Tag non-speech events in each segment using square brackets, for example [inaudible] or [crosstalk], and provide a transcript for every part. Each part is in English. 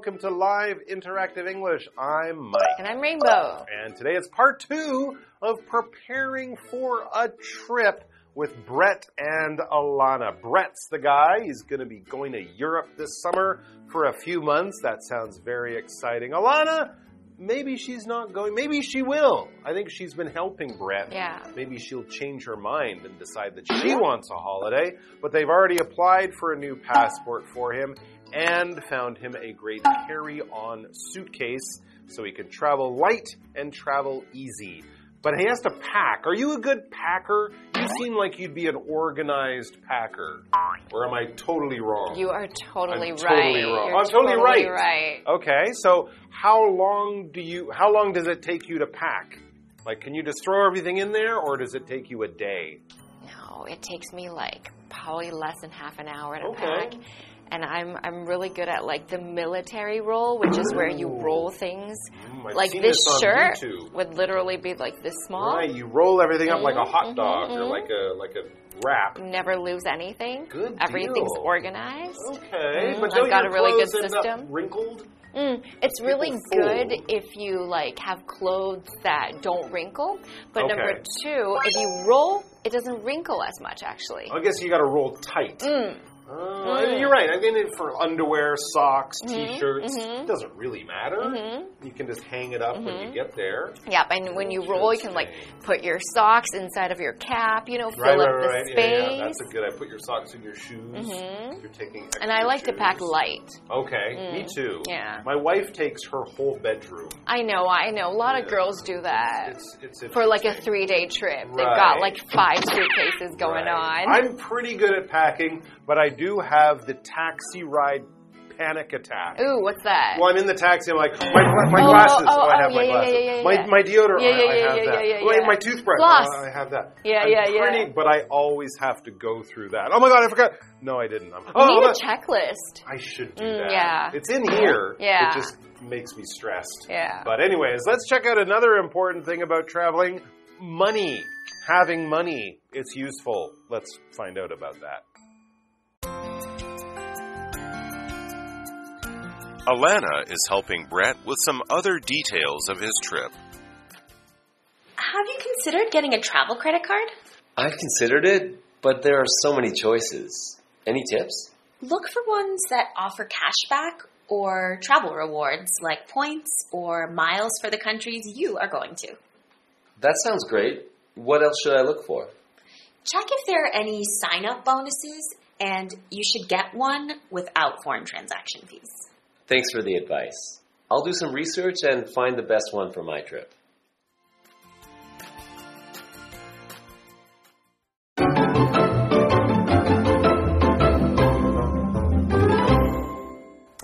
Welcome to Live Interactive English. I'm Mike. And I'm Rainbow. And today is part two of preparing for a trip with Brett and Alana. Brett's the guy. He's going to be going to Europe this summer for a few months. That sounds very exciting. Alana, maybe she's not going. Maybe she will. I think she's been helping Brett. Yeah. Maybe she'll change her mind and decide that she wants a holiday. But they've already applied for a new passport for him and found him a great carry on suitcase so he can travel light and travel easy. But he has to pack. Are you a good packer? You seem like you'd be an organized packer. Or am I totally wrong? You are totally I'm right. totally wrong. You're I'm totally right. right. Okay, so how long do you how long does it take you to pack? Like can you just throw everything in there or does it take you a day? No, it takes me like probably less than half an hour to Okay. pack. And I'm I'm really good at like the military roll, which is where you roll things. Mm, like this this shirt YouTube. would literally be like this small. Right, you roll everything up like a hot Mhm, dog or mhm. like a like a wrap. Never lose anything. Good Everything's deal. organized. Okay, Mm, but I've got a really good clothes end up system. wrinkled? Mm, it's really good if you like have clothes that don't wrinkle. But number two, if you roll, it doesn't wrinkle as much actually. I guess you got to roll tight. Mm. Uh, You're right. I'm mean, it for underwear, socks, Mm-hmm, t-shirts, it doesn't really matter. Mhm. You can just hang it up when Mm-hmm. you get there. Yep, and when you roll, you can like put your socks inside of your cap, you know, fill Right, up right, the right. space. Yeah, yeah, that's a good. I put your socks in your shoes. Mhm. You're taking. and I like to pack light. Okay, me too. yeah. My wife takes her whole bedroom. I know, I know. A lot of girls do that It's it's for like a three day trip. They've got like five suitcases going on. I'm pretty good at packing, but I do have the taxi ride panic attack. Ooh, what's that? Well, I'm in the taxi. I'm like, my, my Oh, glasses. oh, I oh, have my yeah, yeah, glasses. yeah, yeah, my my deodorant. Yeah, I- yeah, I, have that. yeah. my toothbrush. Floss. I have that. Yeah, I'm yeah, yeah. But I always have to go through that. Oh my god, I forgot. No, I didn't. I'm, you oh, need a checklist. I should do Mm, that. yeah. It's in here. Yeah. It just makes me stressed. Yeah. But anyways, let's check out another important thing about traveling. Money. Having money. It's useful. Let's find out about that. Alana is helping Brett with some other details of his trip. Have you considered getting a travel credit card? I've considered it, but there are so many choices. Any tips? Look for ones that offer cashback or travel rewards like points or miles for the countries you are going to. That sounds great. What else should I look for? Check if there are any sign up bonuses, and you should get one without foreign transaction fees. Thanks for the advice. I'll do some research and find the best one for my trip.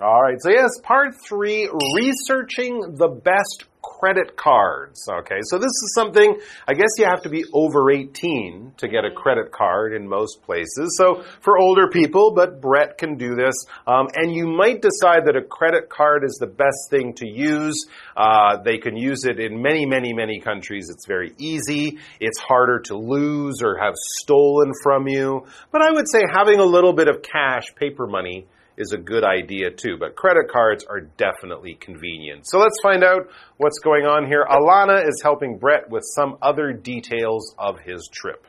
All right, so yes, part three researching the best credit cards. Okay, so this is something, I guess you have to be over 18 to get a credit card in most places. So for older people, but Brett can do this. Um, and you might decide that a credit card is the best thing to use. Uh, they can use it in many, many, many countries. It's very easy. It's harder to lose or have stolen from you. But I would say having a little bit of cash, paper money, is a good idea too. But credit cards are definitely convenient. So let's find out what's going on here. Alana is helping Brett with some other details of his trip.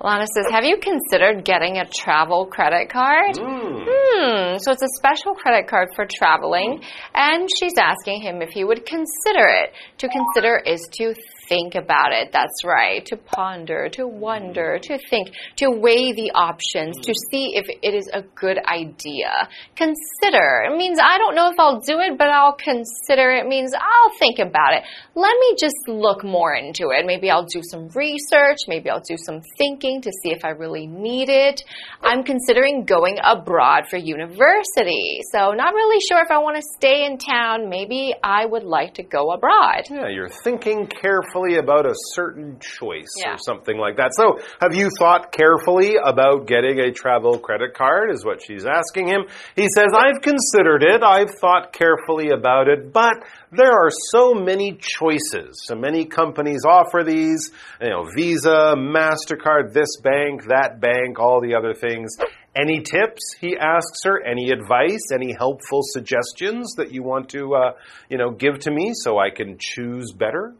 Lana says, Have you considered getting a travel credit card? Hmm, so it's a special credit card for traveling, and she's asking him if he would consider it. To consider is to think about it. That's right. To ponder, to wonder, to think, to weigh the options, to mm. see if it is a good idea. Consider. It means I don't know if I'll do it, but I'll consider. It means I'll think about it. Let me just look more into it. Maybe I'll do some research. Maybe I'll do some thinking to see if I really need it. I'm considering going abroad for university. So not really sure if I want to stay in town. Maybe I would like to go abroad. Yeah, you're thinking carefully carefully about a certain choice Yeah. or something like that. So, have you thought carefully about getting a travel credit card? Is what she's asking him. He says, I've considered it, I've thought carefully about it, but there are so many choices. So many companies offer these, you know, Visa, MasterCard, this bank, that bank, all the other things. Any tips? He asks her. Any advice? Any helpful suggestions that you want to, uh, you know, give to me so I can choose better?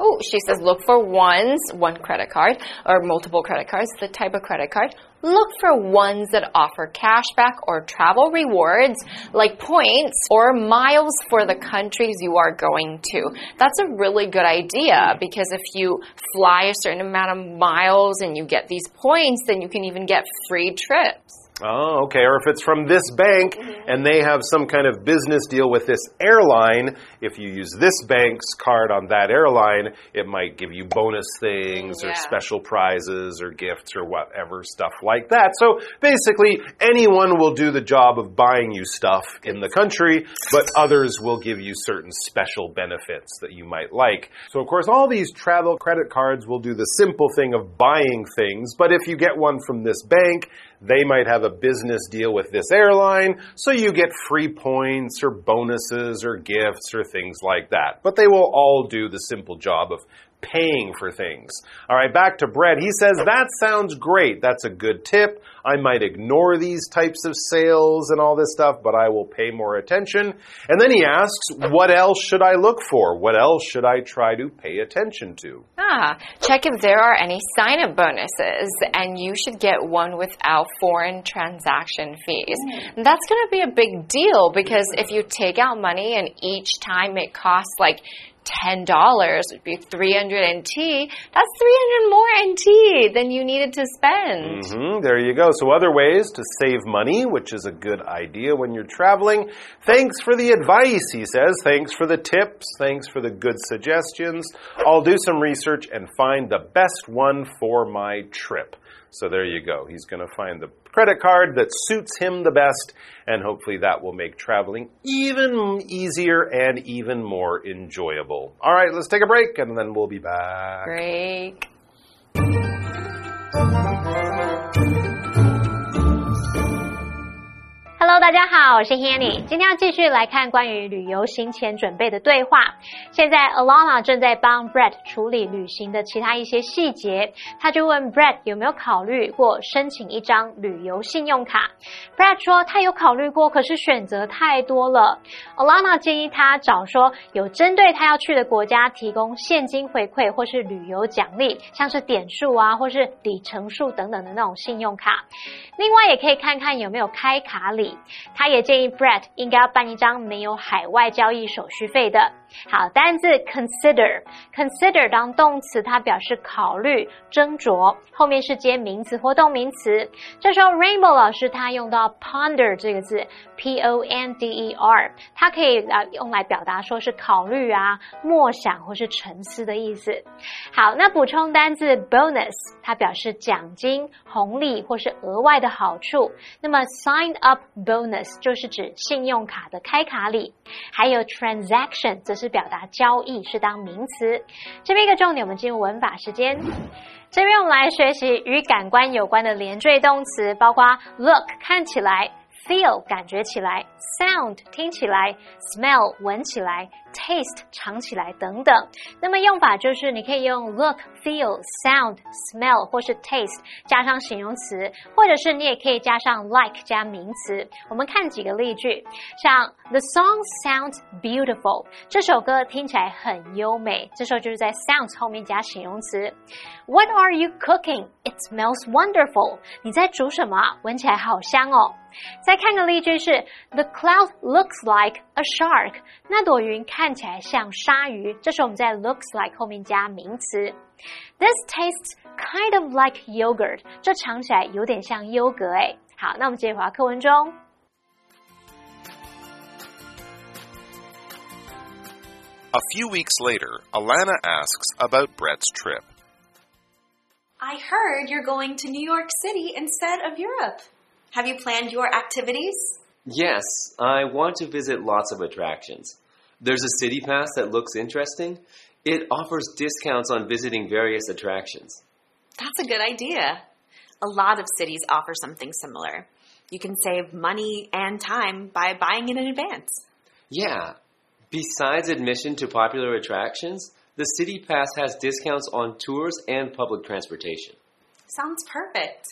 Oh, she says look for ones, one credit card, or multiple credit cards, the type of credit card. Look for ones that offer cashback or travel rewards, like points or miles for the countries you are going to. That's a really good idea because if you fly a certain amount of miles and you get these points, then you can even get free trips. Oh, okay. Or if it's from this bank and they have some kind of business deal with this airline, if you use this bank's card on that airline, it might give you bonus things or special prizes or gifts or whatever stuff like that. So basically, anyone will do the job of buying you stuff in the country, but others will give you certain special benefits that you might like. So, of course, all these travel credit cards will do the simple thing of buying things, but if you get one from this bank, they might have a business deal with this airline, so you get free points or bonuses or gifts or things like that. But they will all do the simple job of paying for things. All right, back to Brett. He says, That sounds great. That's a good tip. I might ignore these types of sales and all this stuff, but I will pay more attention. And then he asks, What else should I look for? What else should I try to pay attention to? Ah, check if there are any sign up bonuses, and you should get one without foreign transaction fees. And That's going to be a big deal because if you take out money and each time it costs like $10 would be 300 NT, that's 300 more NT than you needed to spend. hmm there you go. So, other ways to save money, which is a good idea when you're traveling. Thanks for the advice, he says. Thanks for the tips. Thanks for the good suggestions. I'll do some research and find the best one for my trip. So, there you go. He's going to find the credit card that suits him the best, and hopefully that will make traveling even easier and even more enjoyable. All right, let's take a break and then we'll be back. Break. Hello，大家好，我是 Hanny。今天要继续来看关于旅游行前准备的对话。现在 Alana 正在帮 Brett 处理旅行的其他一些细节，他就问 Brett 有没有考虑过申请一张旅游信用卡。Brett 说他有考虑过，可是选择太多了。Alana 建议他找说有针对他要去的国家提供现金回馈或是旅游奖励，像是点数啊或是里程数等等的那种信用卡。另外也可以看看有没有开卡礼。他也建议 Brett 应该要办一张没有海外交易手续费的。好，单字 consider，consider 当动词，它表示考虑、斟酌，后面是接名词或动名词。这时候 Rainbow 老师他用到 ponder 这个字，p o n d e r，它可以呃用来表达说是考虑啊、默想或是沉思的意思。好，那补充单字 bonus，它表示奖金、红利或是额外的好处。那么 sign up bonus 就是指信用卡的开卡礼，还有 transaction 这是是表达交易，是当名词。这边一个重点，我们进入文法时间。这边我们来学习与感官有关的连缀动词，包括 look 看起来，feel 感觉起来，sound 听起来，smell 闻起来 ，taste 尝起来等等。那么用法就是你可以用 look、feel、sound、smell 或是 taste 加上形容词，或者是你也可以加上 like 加名词。我们看几个例句，像 The song sounds beautiful，这首歌听起来很优美，这时候就是在 sounds 后面加形容词。What are you cooking? It smells wonderful。你在煮什么啊？闻起来好香哦。再看个例句是 The cloud looks like a shark。那朵云看 起来像鲨鱼。这时候我们在 looks like 后面加名词。This tastes kind of like yogurt。这尝起来有点像优格诶。好，那我们接着回到课文中。 A few weeks later, Alana asks about Brett's trip. I heard you're going to New York City instead of Europe. Have you planned your activities? Yes, I want to visit lots of attractions. There's a city pass that looks interesting. It offers discounts on visiting various attractions. That's a good idea. A lot of cities offer something similar. You can save money and time by buying it in advance. Yeah. Besides admission to popular attractions, the City Pass has discounts on tours and public transportation. Sounds perfect.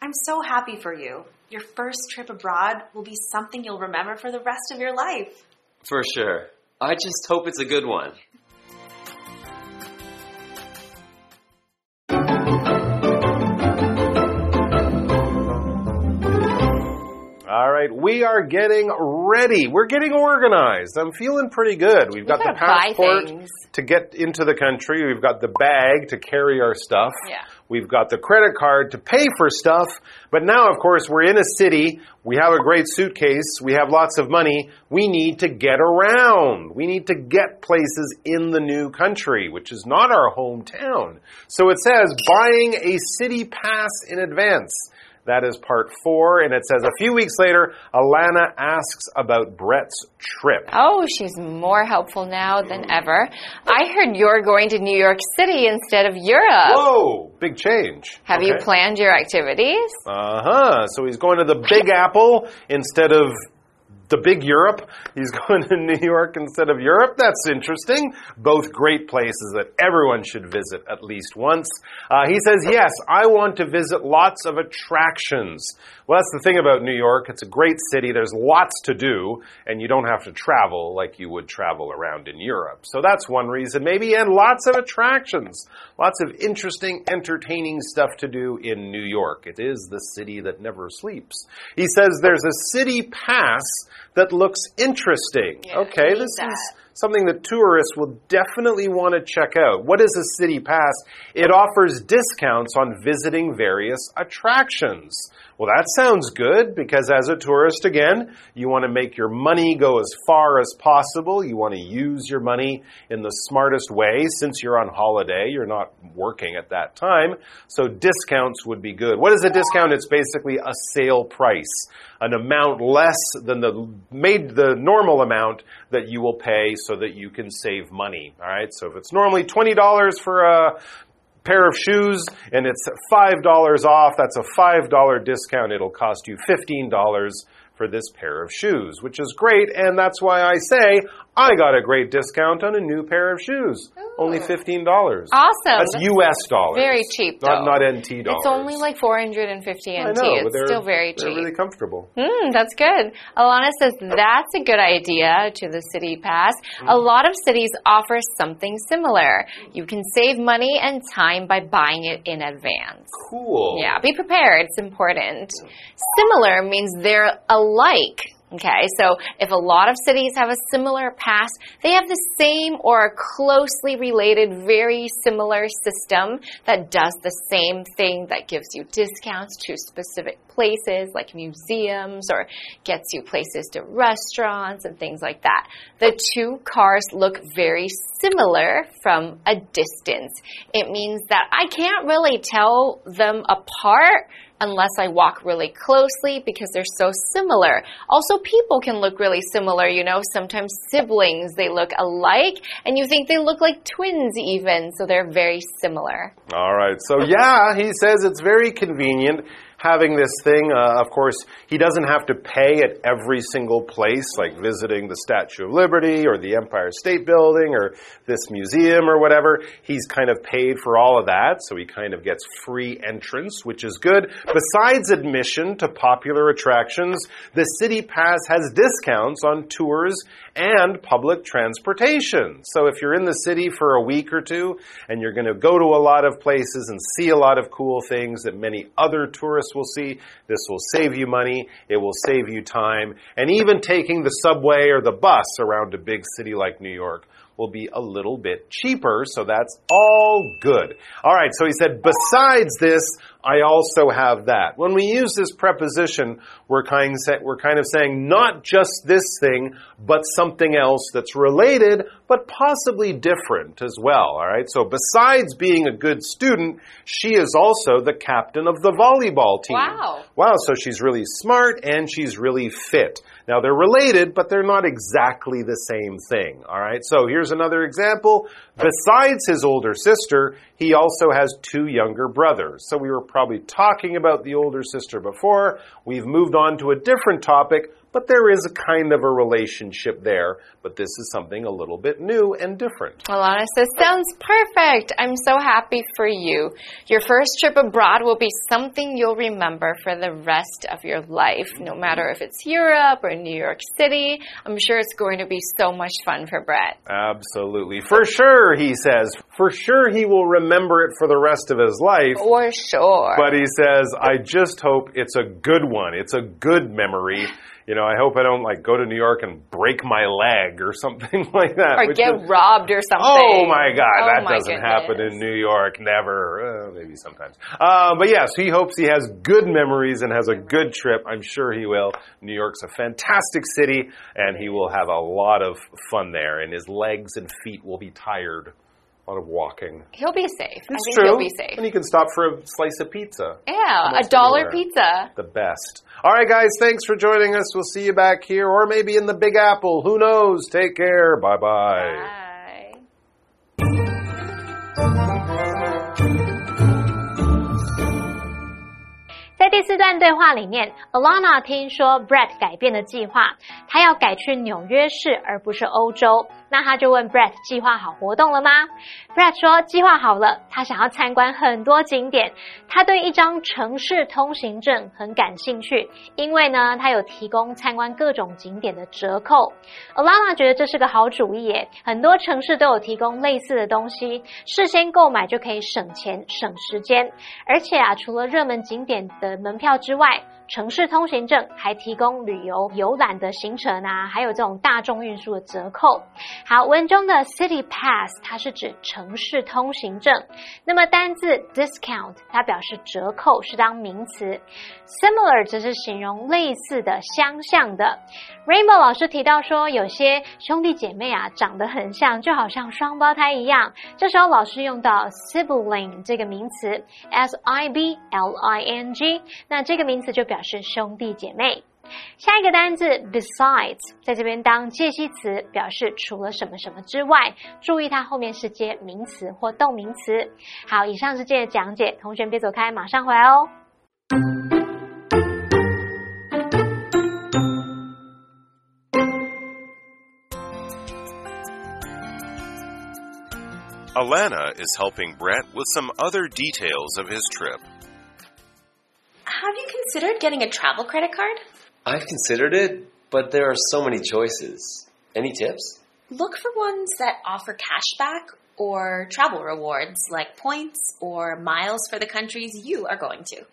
I'm so happy for you. Your first trip abroad will be something you'll remember for the rest of your life. For sure. I just hope it's a good one. All right, we are getting ready. We're getting organized. I'm feeling pretty good. We've got the gotta passport to get into the country. We've got the bag to carry our stuff. Yeah. We've got the credit card to pay for stuff. But now, of course, we're in a city. We have a great suitcase. We have lots of money. We need to get around. We need to get places in the new country, which is not our hometown. So it says buying a city pass in advance. That is part four, and it says a few weeks later, Alana asks about Brett's trip. Oh, she's more helpful now than ever. I heard you're going to New York City instead of Europe. Whoa, big change. Have you planned your activities? Uh huh. So he's going to the Big [laughs] Apple instead of the Big Europe. He's [laughs] going to New York instead of Europe. That's interesting. Both great places that everyone should visit at least once. Uh, he says, Yes, I want to visit lots of attractions. Well, that's the thing about New York. It's a great city. There's lots to do, and you don't have to travel like you would travel around in Europe. So that's one reason, maybe, and lots of attractions. Lots of interesting, entertaining stuff to do in New York. It is the city that never sleeps. He says there's a city pass that looks interesting. Yeah, okay, this that. is something that tourists will definitely want to check out. What is a city pass? It offers discounts on visiting various attractions. Well, that sounds good because as a tourist, again, you want to make your money go as far as possible. You want to use your money in the smartest way. Since you're on holiday, you're not working at that time. So discounts would be good. What is a discount? It's basically a sale price, an amount less than the made the normal amount that you will pay so that you can save money. All right. So if it's normally $20 for a pair of shoes and it's $5 off, that's a $5 discount. It'll cost you $15 for this pair of shoes, which is great. And that's why I say I got a great discount on a new pair of shoes. Only $15. Awesome. That's US dollars. Very cheap, Not, though. not NT dollars. It's only like 450 NT. I know, it's still very cheap. really comfortable. Hmm, that's good. Alana says that's a good idea to the city pass. A lot of cities offer something similar. You can save money and time by buying it in advance. Cool. Yeah, be prepared. It's important. Similar means they're alike. Okay, so if a lot of cities have a similar pass, they have the same or a closely related, very similar system that does the same thing that gives you discounts to specific places like museums or gets you places to restaurants and things like that. The two cars look very similar from a distance. It means that I can't really tell them apart unless I walk really closely because they're so similar. Also, people can look really similar, you know, sometimes siblings, they look alike, and you think they look like twins even, so they're very similar. All right. So, yeah, he says it's very convenient having this thing. Uh, of course, he doesn't have to pay at every single place, like visiting the Statue of Liberty or the Empire State Building or this museum or whatever. He's kind of paid for all of that, so he kind of gets free entrance, which is good. Besides admission to popular attractions, the City Pass has discounts on tours and public transportation. So if you're in the city for a week or two and you're going to go to a lot of places and see a lot of cool things that many other tourists will see, this will save you money, it will save you time, and even taking the subway or the bus around a big city like New York will be a little bit cheaper, so that's all good. All right, so he said, besides this, I also have that. When we use this preposition, we're kind, we're kind of saying not just this thing, but something else that's related, but possibly different as well. All right. So besides being a good student, she is also the captain of the volleyball team. Wow. Wow. So she's really smart and she's really fit. Now they're related, but they're not exactly the same thing. All right. So here's another example. Besides his older sister, he also has two younger brothers. So we were probably talking about the older sister before. We've moved on to a different topic, but there is a kind of a relationship there. But this is something a little bit new and different. Alana says, sounds perfect. I'm so happy for you. Your first trip abroad will be something you'll remember for the rest of your life, no matter if it's Europe or New York City. I'm sure it's going to be so much fun for Brett. Absolutely. For sure, he says. For sure, he will remember it for the rest of his life. For sure. But he says, I just hope it's a good one. It's a good memory. You know, I hope I don't like go to New York and break my leg or something [laughs] like that. or get is- robbed or something. Oh my God, Oh that my doesn't happen in. New York. Never. Uh, maybe sometimes. Uh, but yes, he hopes he has good memories and has a good trip. I'm sure he will. New York's a fantastic city, and he will have a lot of fun there. And his legs and feet will be tired A lot of walking. He'll be safe. I It's think true. he'll be safe. And he can stop for a slice of pizza. Yeah, a Almost dollar everywhere. pizza. The best. All right, guys, thanks for joining us. We'll see you back here or maybe in the Big Apple. Who knows? Take care. Bye bye. Bye. 在第四段对话里面，Alana 听说 Brett 改变了计划，他要改去纽约市而不是欧洲。 那他就问 Brett 计划好活动了吗？Brett 说计划好了，他想要参观很多景点，他对一张城市通行证很感兴趣，因为呢，他有提供参观各种景点的折扣。Alana 觉得这是个好主意耶，很多城市都有提供类似的东西，事先购买就可以省钱省时间。而且啊，除了热门景点的门票之外，城市通行证还提供旅游游览的行程啊，还有这种大众运输的折扣。好，文中的 City Pass 它是指城市通行证，那么单字 discount 它表示折扣，是当名词。Similar 则是形容类似的、相像的。Rainbow 老师提到说，有些兄弟姐妹啊长得很像，就好像双胞胎一样。这时候老师用到 sibling 这个名词，s i b l i n g，那这个名词就表示兄弟姐妹。下一个单字 besides 在这边当介系词，表示除了什么什么之外。注意它后面是接名词或动名词。好，以上是这个讲解，同学别走开，马上回来哦。Alana is helping Brett with some other details of his trip. Have you considered getting a travel credit card? I've considered it, but there are so many choices. Any tips? Look for ones that offer cashback or travel rewards like points or miles for the countries you are going to.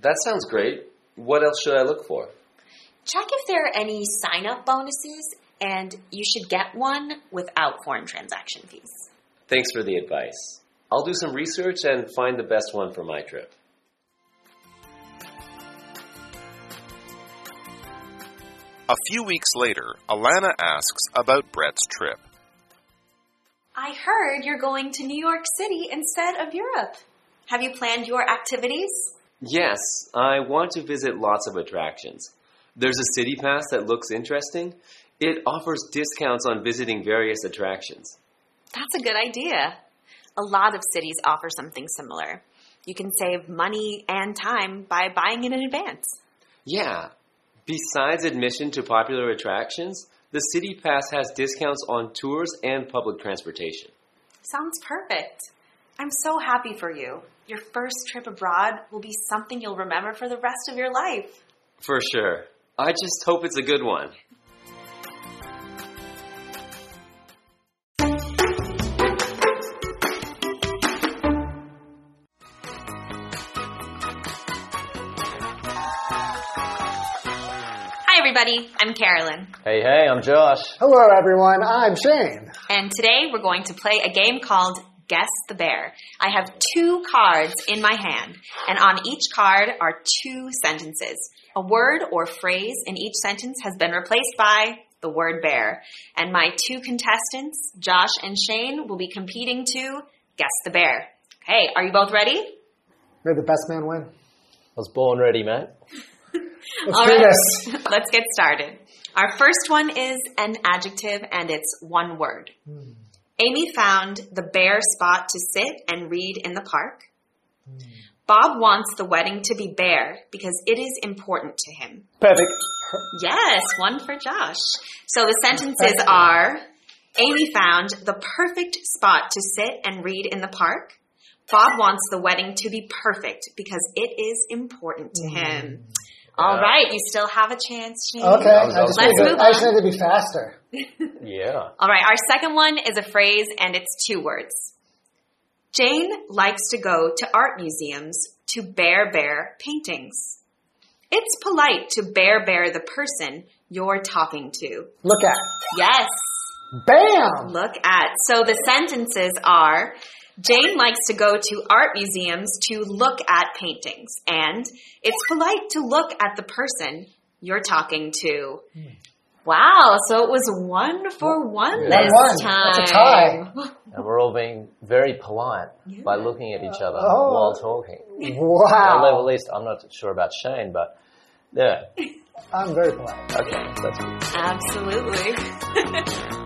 That sounds great. What else should I look for? Check if there are any sign up bonuses, and you should get one without foreign transaction fees. Thanks for the advice. I'll do some research and find the best one for my trip. A few weeks later, Alana asks about Brett's trip. I heard you're going to New York City instead of Europe. Have you planned your activities? Yes, I want to visit lots of attractions. There's a city pass that looks interesting. It offers discounts on visiting various attractions. That's a good idea. A lot of cities offer something similar. You can save money and time by buying it in advance. Yeah. Besides admission to popular attractions, the City Pass has discounts on tours and public transportation. Sounds perfect. I'm so happy for you. Your first trip abroad will be something you'll remember for the rest of your life. For sure. I just hope it's a good one. Everybody. I'm Carolyn. Hey, hey, I'm Josh. Hello, everyone. I'm Shane. And today we're going to play a game called Guess the Bear. I have two cards in my hand, and on each card are two sentences. A word or phrase in each sentence has been replaced by the word bear. And my two contestants, Josh and Shane, will be competing to guess the bear. Okay, are you both ready? May the best man win. I was born ready, mate. Let's All do right. this. [laughs] Let's get started. Our first one is an adjective and it's one word. Hmm. Amy found the bear spot to sit and read in the park. Hmm. Bob wants the wedding to be bear because it is important to him. Perfect. Yes, one for Josh. So the sentences are Amy found the perfect spot to sit and read in the park. Bob wants the wedding to be perfect because it is important to hmm. him. All right, you still have a chance, Shane. Okay, I was- I I was just, Let's need to, move I just need to be faster. [laughs] Yeah. All right, our second one is a phrase and it's two words. Jane likes to go to art museums to bear bear paintings. It's polite to bear bear the person you're talking to. Look at. Yes, Bam! look at. So the sentences are Jane likes to go to art museums to look at paintings, and it's polite to look at the person you're talking to. Hmm. Wow, so it was one for one Yeah. this One-one. time. That's a tie. [laughs] And we're all being very polite by looking at each other Oh. while talking. Wow. Well, Wow. at least I'm not sure about Shane, but yeah. I'm very polite. Okay, that's good. Absolutely. [laughs]